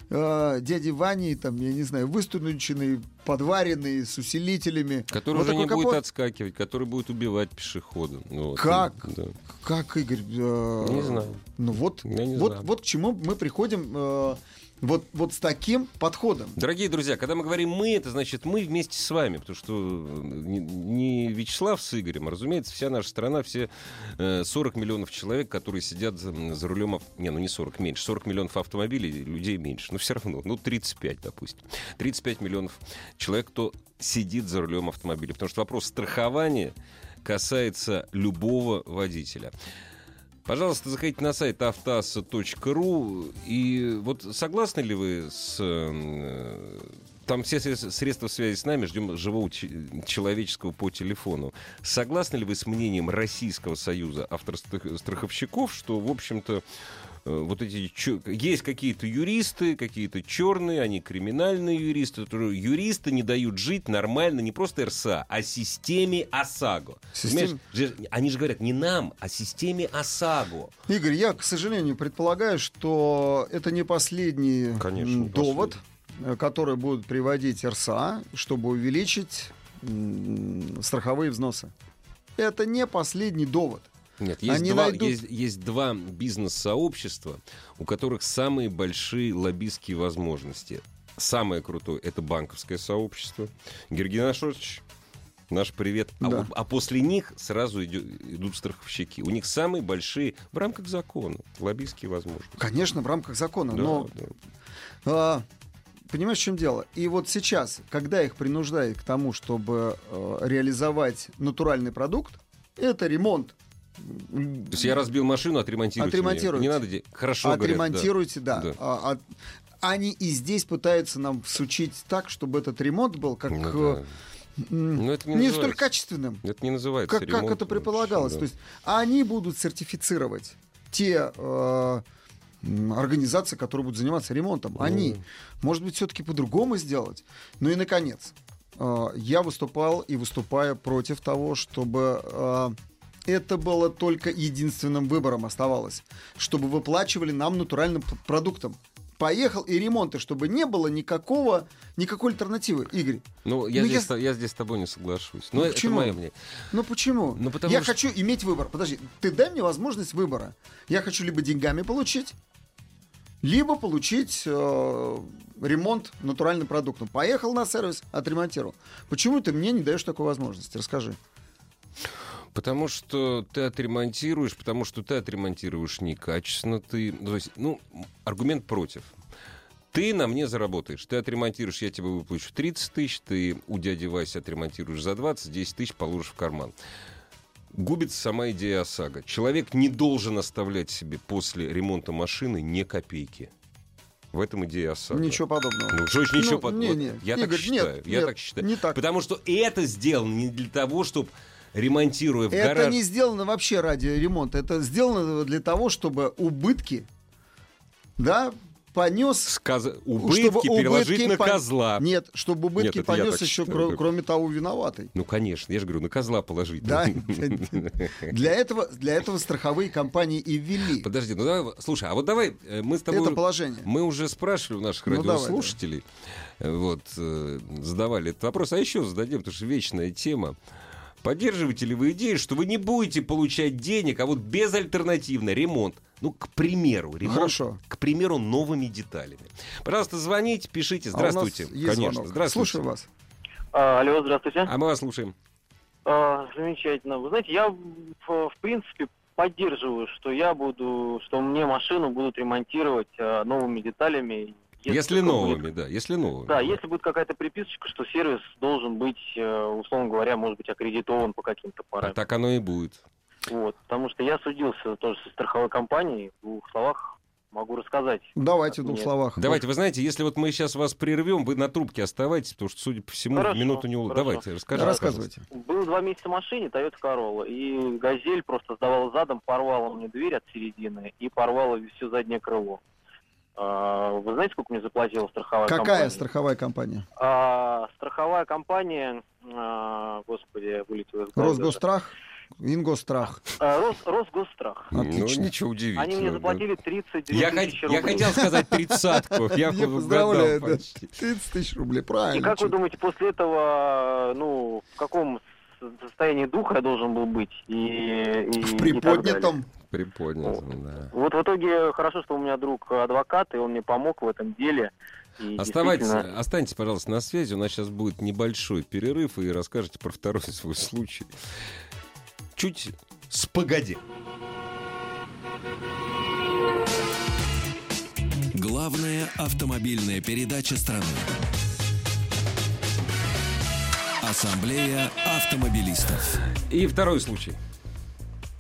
S2: э, дяди Вани, там, я не знаю, выстученный, подваренный, с усилителями.
S1: Который
S2: Вот
S1: уже не
S2: такой
S1: будет
S2: капот.
S1: отскакивать, который будет убивать пешехода. Ну, вот,
S2: Как?
S1: Да.
S2: Как, Игорь? э,
S1: Не знаю.
S2: Ну вот,
S1: Я не
S2: вот,
S1: знаю.
S2: вот к чему мы приходим э, Вот, вот с таким подходом.
S1: Дорогие друзья, когда мы говорим «мы», это значит мы вместе с вами, потому что не, не Вячеслав с Игорем, а, разумеется, вся наша страна, все э, 40 миллионов человек, которые сидят за, за рулем... Не, ну не 40, меньше. 40 миллионов автомобилей, людей меньше. Но все равно, ну 35, допустим. 35 миллионов человек, кто сидит за рулем автомобиля. Потому что вопрос страхования касается любого водителя. Пожалуйста, заходите на сайт автоаса.ру. И вот согласны ли вы с... э, Там все средства- связи с нами, ждем живого человеческого по телефону. Согласны ли вы с мнением Российского союза автостраховщиков, что, в общем-то, вот эти есть какие-то юристы, какие-то черные, они криминальные юристы. которые- Юристы не дают жить нормально не просто РСА, а системе ОСАГО.
S2: Систем-
S1: Они же говорят не нам, а системе ОСАГО.
S2: Игорь, я, к сожалению, предполагаю, что это не последний
S1: Конечно, не
S2: довод, э, который будут приводить РСА, чтобы увеличить страховые взносы. Это не последний довод.
S1: Нет, есть,
S2: Они
S1: два,
S2: найдут-
S1: есть, есть два бизнес-сообщества, у которых самые большие лоббистские возможности. Самое крутое — это банковское сообщество. Георгий Нашович, наш привет. А,
S2: Да.
S1: вот- а после них сразу идё- идут страховщики. У них самые большие в рамках закона лоббистские возможности.
S2: Конечно, в рамках закона.
S1: Да,
S2: но
S1: да.
S2: А, понимаешь, в чем дело? И вот сейчас, когда их принуждают к тому, чтобы э, реализовать натуральный продукт, это ремонт.
S1: То есть я разбил машину, отремонтируйте.
S2: Отремонтируйте.
S1: Не надо... Хорошо, говорят, да.
S2: Отремонтируйте, да. А- а- они и здесь пытаются нам всучить так, чтобы этот ремонт был как
S1: Ну
S2: э,
S1: да. Но это не
S2: не столь качественным,
S1: Это не называется
S2: как, как
S1: ремонт,
S2: это предполагалось.
S1: да.
S2: То есть они будут сертифицировать те э, организации, которые будут заниматься ремонтом.
S1: Ну.
S2: Они, может быть, все-таки по-другому сделать. Ну и, наконец, э, я выступал и выступаю против того, чтобы э, это было только единственным выбором оставалось, чтобы выплачивали нам натуральным продуктом. Поехал и ремонты, чтобы не было никакого, никакой альтернативы. Игорь,
S1: Ну, я,
S2: Ну,
S1: здесь,
S2: я-
S1: я здесь с тобой не соглашусь. Но
S2: Ну,
S1: это
S2: почему?
S1: мое мнение.
S2: Ну почему?
S1: Ну, потому
S2: я
S1: что-
S2: хочу иметь выбор. Подожди, ты дай мне возможность выбора. Я хочу либо деньгами получить, либо получить э, ремонт натуральным продуктом. Поехал на сервис, отремонтировал. Почему ты мне не даешь такой возможности? Расскажи.
S1: Потому что ты отремонтируешь, потому что ты отремонтируешь некачественно. Ты, ну, то есть, ну, аргумент против. Ты на мне заработаешь. Ты отремонтируешь, я тебе выплачу 30 тысяч, ты у дяди Васи отремонтируешь за 20, 10 тысяч положишь в карман. Губится сама идея ОСАГО. Человек не должен оставлять себе после ремонта машины ни копейки. В этом идея ОСАГО.
S2: Ничего подобного.
S1: Ну, что ничего
S2: Ну,
S1: под-
S2: не, не.
S1: Я так
S2: Игорь,
S1: считаю.
S2: нет,
S1: я
S2: нет,
S1: так считаю.
S2: не так.
S1: Потому что это сделано не для того, чтобы ремонтируя в
S2: Это
S1: гараж...
S2: не сделано вообще ради ремонта. Это сделано для того, чтобы убытки, да, понес
S1: Сказ- Убытки
S2: чтобы
S1: переложить
S2: убытки
S1: на
S2: пон-
S1: козла.
S2: Нет, чтобы убытки
S1: Нет, это
S2: понес еще,
S1: считаю, да.
S2: кроме того, виноватый.
S1: Ну, конечно, я же говорю, на козла положить.
S2: Да, для этого, для этого страховые компании и ввели
S1: Подожди, ну давай, слушай, а вот давай э, мы с тобой...
S2: это положение.
S1: Мы уже спрашивали у наших
S2: Ну, давай,
S1: радиослушателей, э, вот, э, задавали этот вопрос, а еще зададим, потому что вечная тема. Поддерживаете ли вы идею, что вы не будете получать денег, а вот безальтернативно ремонт? Ну, к примеру, ремонт,
S2: Хорошо.
S1: к примеру, новыми деталями. Пожалуйста, звоните, пишите.
S2: А у нас
S1: Здравствуйте.
S2: есть
S1: Конечно,
S2: звонок.
S1: здравствуйте.
S2: Слушаю вас.
S5: А, алло, здравствуйте.
S1: А мы вас слушаем.
S5: А, замечательно. Вы знаете, я в, в принципе поддерживаю, что я буду, что мне машину будут ремонтировать а, новыми деталями.
S1: Если,
S5: только
S1: новыми,
S5: будет-
S1: да, если новыми.
S5: Да, если будет какая-то приписочка, что сервис должен быть, э, условно говоря, может быть, аккредитован по каким-то
S1: А
S5: параметрам.
S1: так оно и будет.
S5: Вот, потому что я судился тоже со страховой компанией. В двух словах могу рассказать.
S2: Давайте в двух словах.
S1: Давайте, вы знаете, если вот мы сейчас вас прервем, вы на трубке оставайтесь, потому что, судя по всему,
S5: Хорошо,
S1: минуту не улыб-. Давайте, расскажите.
S2: Рассказывайте.
S5: Был два месяца в машине Toyota Corolla, и «Газель» просто сдавала задом, порвала мне дверь от середины и порвала все заднее крыло. А, Вы знаете, сколько мне заплатила страховая
S2: Какая
S5: компания?
S2: страховая компания?
S5: А, страховая компания, а, господи, вылетела из головы.
S2: Росгострах? Ингосстрах.
S5: А, Рос, Росгосстрах.
S1: Ну,
S2: Отлично.
S1: ничего удивительного.
S5: Они мне заплатили 32
S1: Я,
S5: тысячи
S1: хот- я
S5: рублей.
S1: хотел сказать тридцатку. Я,
S2: поздравляю, да.
S1: почти.
S2: 30 тысяч рублей,
S5: И
S2: правильно.
S5: как вы думаете, после этого, ну, в каком
S6: состоянии духа я должен был быть. И, и,
S2: В
S6: и так
S2: приподнятом.
S1: Приподнят, да.
S6: Вот в итоге хорошо, что у меня друг адвокат, и он мне помог в этом деле. И
S1: Оставайтесь,
S6: действительно-
S1: останьтесь, пожалуйста, на связи. У нас сейчас будет небольшой перерыв, и расскажете про второй свой случай. Чуть с погоди.
S3: Главная автомобильная передача страны. Ассамблея автомобилистов.
S1: И второй случай.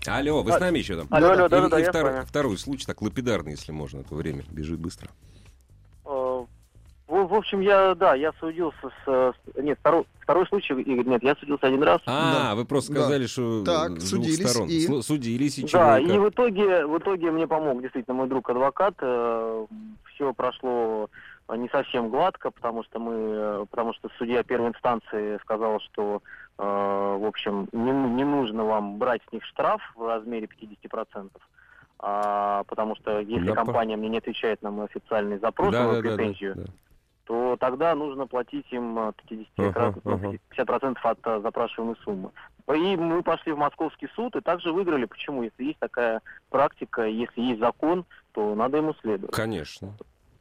S1: Алло, вы с нами еще там?
S6: Алло, алло,
S1: И-
S6: да-да-да,
S1: и
S6: я с
S1: второй, случай, так лапидарный, если можно, а то время бежит быстро.
S6: Э, В, общем, я, да, я судился с... э, Нет, второй, второй случай, Игорь, нет, я судился один раз.
S1: А,
S2: Да.
S1: вы просто
S2: Да.
S1: сказали, что
S2: Так,
S1: с двух
S2: судились
S1: сторон.
S2: и-
S1: Судились, и чего,
S6: Да,
S1: и
S6: в итоге, в итоге мне помог действительно мой друг адвокат. Все прошло э, не совсем гладко, потому что мы, э, потому что судья первой инстанции сказал, что, э, в общем, не, не нужно вам брать с них штраф в размере 50%. А, потому что если
S1: Да, по-
S6: компания мне не отвечает на мой официальный запрос,
S1: Да,
S6: на мою
S1: да, да, да,
S6: претензию,
S1: да.
S6: то тогда нужно платить им э, 50,
S1: Ага,
S6: ну,
S1: ага.
S6: 50% от э, запрашиваемой суммы. И мы пошли в московский суд и также выиграли. Почему? Если есть такая практика, если есть закон, то надо ему следовать.
S1: Конечно.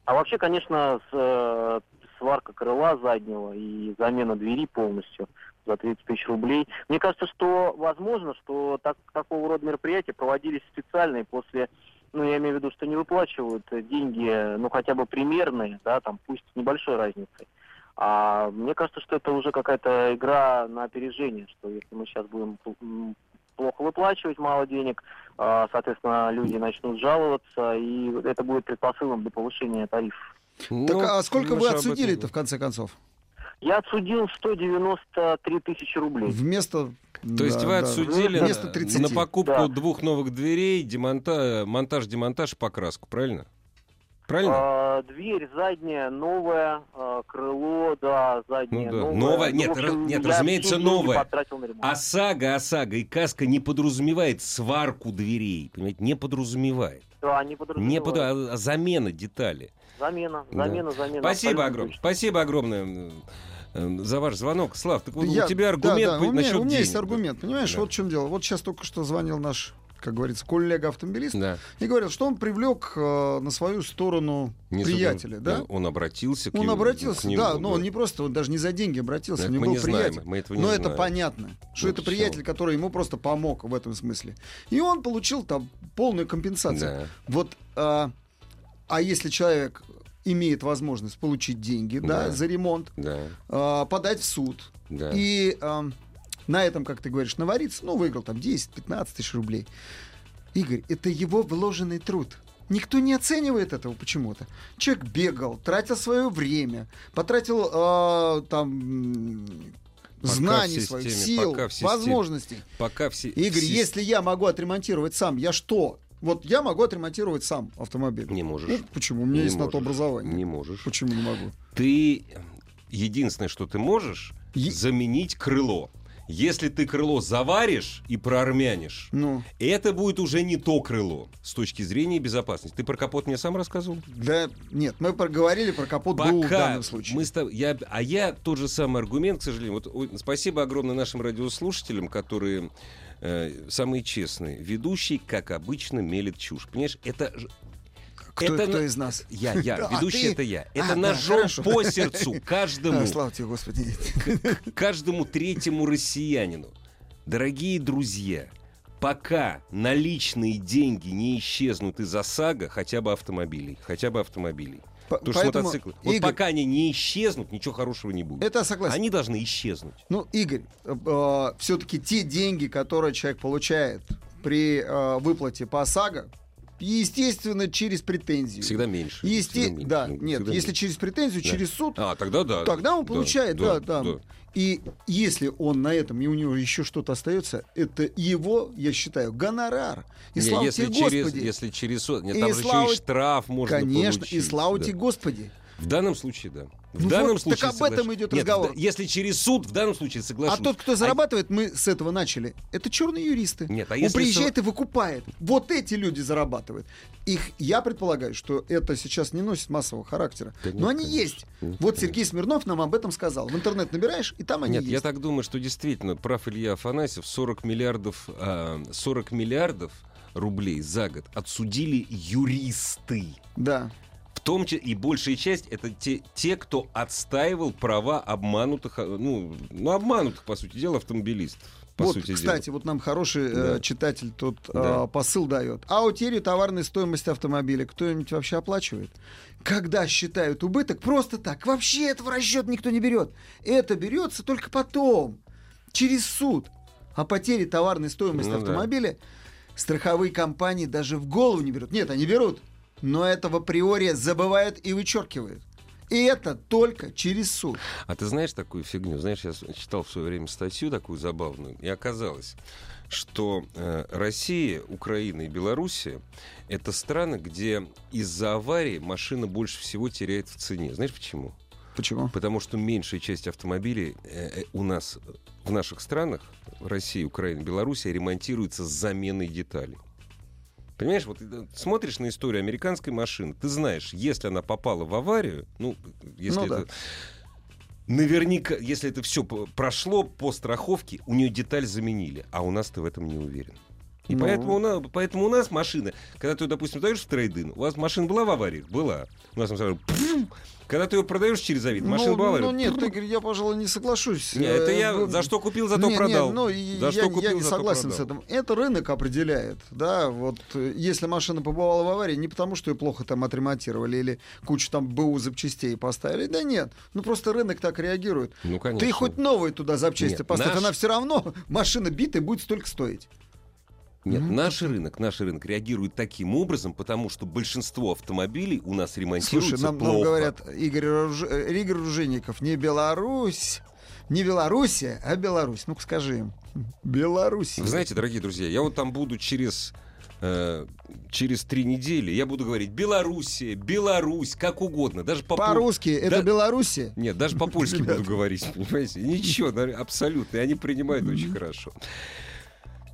S6: А вообще, конечно, с, э, сварка крыла заднего и замена двери полностью за 30 тысяч рублей. Мне кажется, что возможно, что так, такого рода мероприятия проводились специально и после, ну, я имею в виду, что не выплачивают деньги, ну, хотя бы примерные, да, там, пусть с небольшой разницей. А мне кажется, что это уже какая-то игра на опережение, что если мы сейчас будем плохо выплачивать, мало денег, а, соответственно, люди начнут жаловаться, и это будет предпосылом для повышения тарифов.
S2: Так
S1: Ну,
S2: а сколько вы
S1: этом
S2: отсудили-то в конце концов?
S6: Я отсудил 193 тысячи рублей.
S2: Вместо...
S1: То есть
S2: да,
S1: вы
S2: да,
S1: отсудили
S2: вместо
S1: на,
S2: 30.
S1: на покупку
S6: Да.
S1: двух новых дверей, демонта- монтаж, демонтаж, покраску, правильно? Правильно?
S6: А, дверь задняя, новая, а, крыло, да, заднее,
S1: Ну да.
S6: новое.
S1: Новое?
S6: Ну,
S1: Нет,
S6: в общем,
S1: нет, разумеется, новое.
S6: на ремонт.
S1: ОСАГО, ОСАГО и КАСКО не подразумевает сварку дверей, понимаете, не подразумевает.
S6: Да, не
S1: Не
S6: подразумеваю.
S1: под... а, а замена детали.
S6: Замена,
S1: Да.
S6: замена, замена.
S1: Спасибо огромное.
S6: точно.
S1: Спасибо огромное за ваш звонок. Слав, так вот
S2: Я-
S1: у тебя
S2: да,
S1: аргумент
S2: да,
S1: будет
S2: у меня,
S1: насчет
S2: у меня есть аргумент, понимаешь,
S1: Да.
S2: вот в чем дело. Вот сейчас только что звонил наш, как говорится, коллега-автомобилист
S1: Да.
S2: и говорил, что он привлек э, на свою сторону
S1: Не
S2: приятеля,
S1: забыл.
S2: да?
S1: Он обратился к
S2: Он обратился,
S1: к нему,
S2: да, но он не просто, он даже не за деньги обратился,
S1: Так
S2: у него был
S1: не знаем,
S2: приятель.
S1: мы этого не
S2: Но это
S1: знаем.
S2: понятно, что
S1: Вот
S2: это
S1: всё.
S2: приятель, который ему просто помог в этом смысле. И он получил там полную компенсацию.
S1: Да.
S2: Вот, а, а если человек имеет возможность получить деньги, да,
S1: Да.
S2: за ремонт,
S1: Да,
S2: а, подать в суд
S1: да.
S2: и ам, на этом, как ты говоришь, навариться, ну, выиграл там 10-15 тысяч рублей. Игорь, это его вложенный труд. Никто не оценивает этого почему-то. Человек бегал, тратил свое время, потратил а, там
S1: Пока
S2: знаний
S1: в
S2: своих,
S1: системе,
S2: сил,
S1: пока системе.
S2: возможностей.
S1: Пока все...
S2: Игорь,
S1: все-
S2: если я могу отремонтировать сам, я что? Вот я могу отремонтировать сам автомобиль.
S1: Не можешь.
S2: Ну, почему? У меня
S1: Не
S2: есть на то
S1: можешь.
S2: образование.
S1: Не можешь.
S2: Почему не могу?
S1: Ты единственное, что ты можешь,
S2: Е-
S1: заменить крыло. Если ты крыло заваришь и проармянишь,
S2: Ну,
S1: это будет уже не то крыло с точки зрения безопасности. Ты про капот мне сам рассказывал?
S2: да, нет, мы проговорили про капот БУ в
S1: Пока
S2: данном случае.
S1: мы с тоб- я, а я тот же самый аргумент, к сожалению. Вот, ой, спасибо огромное нашим радиослушателям, которые э, самые честные. Ведущий, как обычно, мелет чушь. Понимаешь, это
S2: Кто,
S1: это
S2: кто
S1: на-
S2: из нас?
S1: я, я,
S2: А,
S1: ведущий
S2: ты?
S1: это я.
S2: А,
S1: Это
S2: да,
S1: ножом
S2: хорошо.
S1: по сердцу каждому,
S2: А, слава тебе, Господи.
S1: каждому третьему россиянину. Дорогие друзья, пока наличные деньги не исчезнут из ОСАГО, хотя бы автомобилей, хотя бы автомобилей.
S2: По-
S1: Потому что
S2: Поэтому,
S1: мотоциклы. Вот
S2: Игорь,
S1: пока они не исчезнут, ничего хорошего не будет.
S2: это согласен.
S1: Они должны исчезнуть.
S2: Ну, Игорь, все-таки те деньги, которые человек получает при э, выплате по ОСАГО, естественно, через претензию.
S1: Всегда меньше.
S2: Есте-
S1: Всегда меньше.
S2: Да,
S1: Ну,
S2: нет, если
S1: меньше.
S2: через претензию,
S1: Да.
S2: через суд,
S1: А, тогда да.
S2: тогда он
S1: Да,
S2: получает, да, да.
S1: да.
S2: И если он на этом, и у него еще что-то остается, это его, я считаю, гонорар. И
S1: Не,
S2: слава
S1: если
S2: тебе,
S1: через,
S2: Господи.
S1: если через суд, нет,
S2: И
S1: там же
S2: слава-
S1: еще и штраф можно
S2: Конечно,
S1: получить.
S2: и слава
S1: да.
S2: тебе, Господи.
S1: В данном случае, да. В
S2: Ну
S1: данном
S2: вот,
S1: случае
S2: так об этом
S1: соглашусь.
S2: идет
S1: Нет,
S2: разговор.
S1: да, если через суд, в данном случае
S2: А
S1: соглашусь.
S2: тот, кто зарабатывает, мы с этого начали. Это черные юристы.
S1: Нет, а
S2: Он
S1: если
S2: приезжает и выкупает. Вот эти люди зарабатывают. Их, я предполагаю, что это сейчас не носит массового характера.
S1: Да нет,
S2: Но они
S1: конечно.
S2: есть.
S1: Нет,
S2: вот
S1: конечно.
S2: Сергей Смирнов нам об этом сказал. В интернет набираешь, и там они
S1: Нет,
S2: есть.
S1: я так думаю, что действительно прав Илья Афанасьев. 40 миллиардов, а, 40 миллиардов рублей за год отсудили юристы.
S2: Да.
S1: Том числе и большая часть это те, те, кто отстаивал права обманутых, а, ну, ну обманутых, по сути дела, автомобилистов. По
S2: вот,
S1: сути
S2: кстати,
S1: дела.
S2: вот нам хороший э,
S1: Да.
S2: читатель тут
S1: Да.
S2: э, посыл дает. А утерю товарной стоимости автомобиля кто-нибудь вообще оплачивает? Когда считают убыток, просто так. Вообще это в расчет никто не берет. Это берется только потом, через суд. А потери товарной стоимости
S1: Ну да.
S2: автомобиля страховые компании даже в голову не берут. Нет, они берут, но этого априори забывают и вычеркивают. И это только через суд.
S1: А ты знаешь такую фигню? Знаешь, я читал в свое время статью такую забавную, и оказалось, что э, Россия, Украина и Белоруссия это страны, где из-за аварии машина больше всего теряет в цене. Знаешь почему?
S2: Почему?
S1: Потому что меньшая часть автомобилей э, э, у нас в наших странах, Россия, Украина, Белоруссия, ремонтируется с заменой деталей. Понимаешь, вот э, смотришь на историю американской машины, ты знаешь, если она попала в аварию, ну, если
S2: Ну да.
S1: это... Наверняка, если это все прошло по страховке, у нее деталь заменили, а у нас ты в этом не уверен. И
S2: Ну.
S1: поэтому, у нас, поэтому у нас машина, когда ты, допустим, даешь в трейдин, у вас машина была в авариях? Была. У нас там сразу пф, когда ты ее продаешь через Авито, машина
S2: ну,
S1: авариях.
S2: ну, нет, Игорь, я, пожалуй, не соглашусь.
S1: Не, это
S2: Э,
S1: я
S2: ну,
S1: за что купил, зато
S2: не, не,
S1: продал.
S2: ну, и
S1: за
S2: я,
S1: что
S2: я
S1: купил,
S2: не
S1: зато
S2: согласен с
S1: продал.
S2: этим. Это рынок определяет, да, вот э, если машина побывала в аварии, не потому, что ее плохо там отремонтировали или кучу там БУ запчастей поставили, да нет, ну просто рынок так реагирует.
S1: Ну, конечно.
S2: Ты хоть новые туда запчасти
S1: Нет,
S2: поставь,
S1: наш-
S2: она все равно, машина битая будет столько стоить.
S1: Нет,
S2: Ну,
S1: наш рынок, наш рынок реагирует таким образом, потому что большинство автомобилей у нас ремонтируются
S2: Слушай, нам, нам
S1: плохо.
S2: говорят, Игорь, Руж- э, Игорь Ружеников, не Беларусь, не Белоруссия, а Беларусь. Ну-ка скажи им. Беларусь.
S1: Вы знаете, дорогие друзья, я вот там буду через э, через три недели, я буду говорить Белоруссия, Беларусь, как угодно, даже по
S2: По-русски это
S1: Да.
S2: Белоруссия?
S1: Нет, даже по-польски буду говорить, понимаете? Ничего, абсолютно, и они принимают очень хорошо.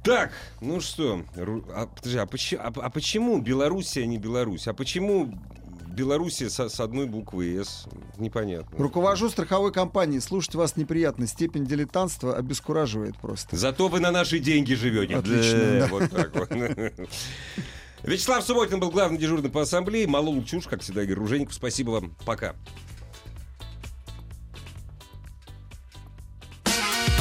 S1: Так, ну что, а, подожди, а, почему, а, а почему Белоруссия, не Беларусь? А почему Белоруссия со- с, одной буквой «С»? Непонятно.
S2: Руковожу страховой компанией. Слушать вас неприятно. Степень дилетантства обескураживает просто.
S1: Зато вы на наши деньги живете.
S2: Отлично,
S1: Да,
S2: да.
S1: Вот так вот. Вячеслав Субботин был главным дежурным по ассамблее. Молол чушь, как всегда, Игорь Ружеников. Спасибо вам. Пока.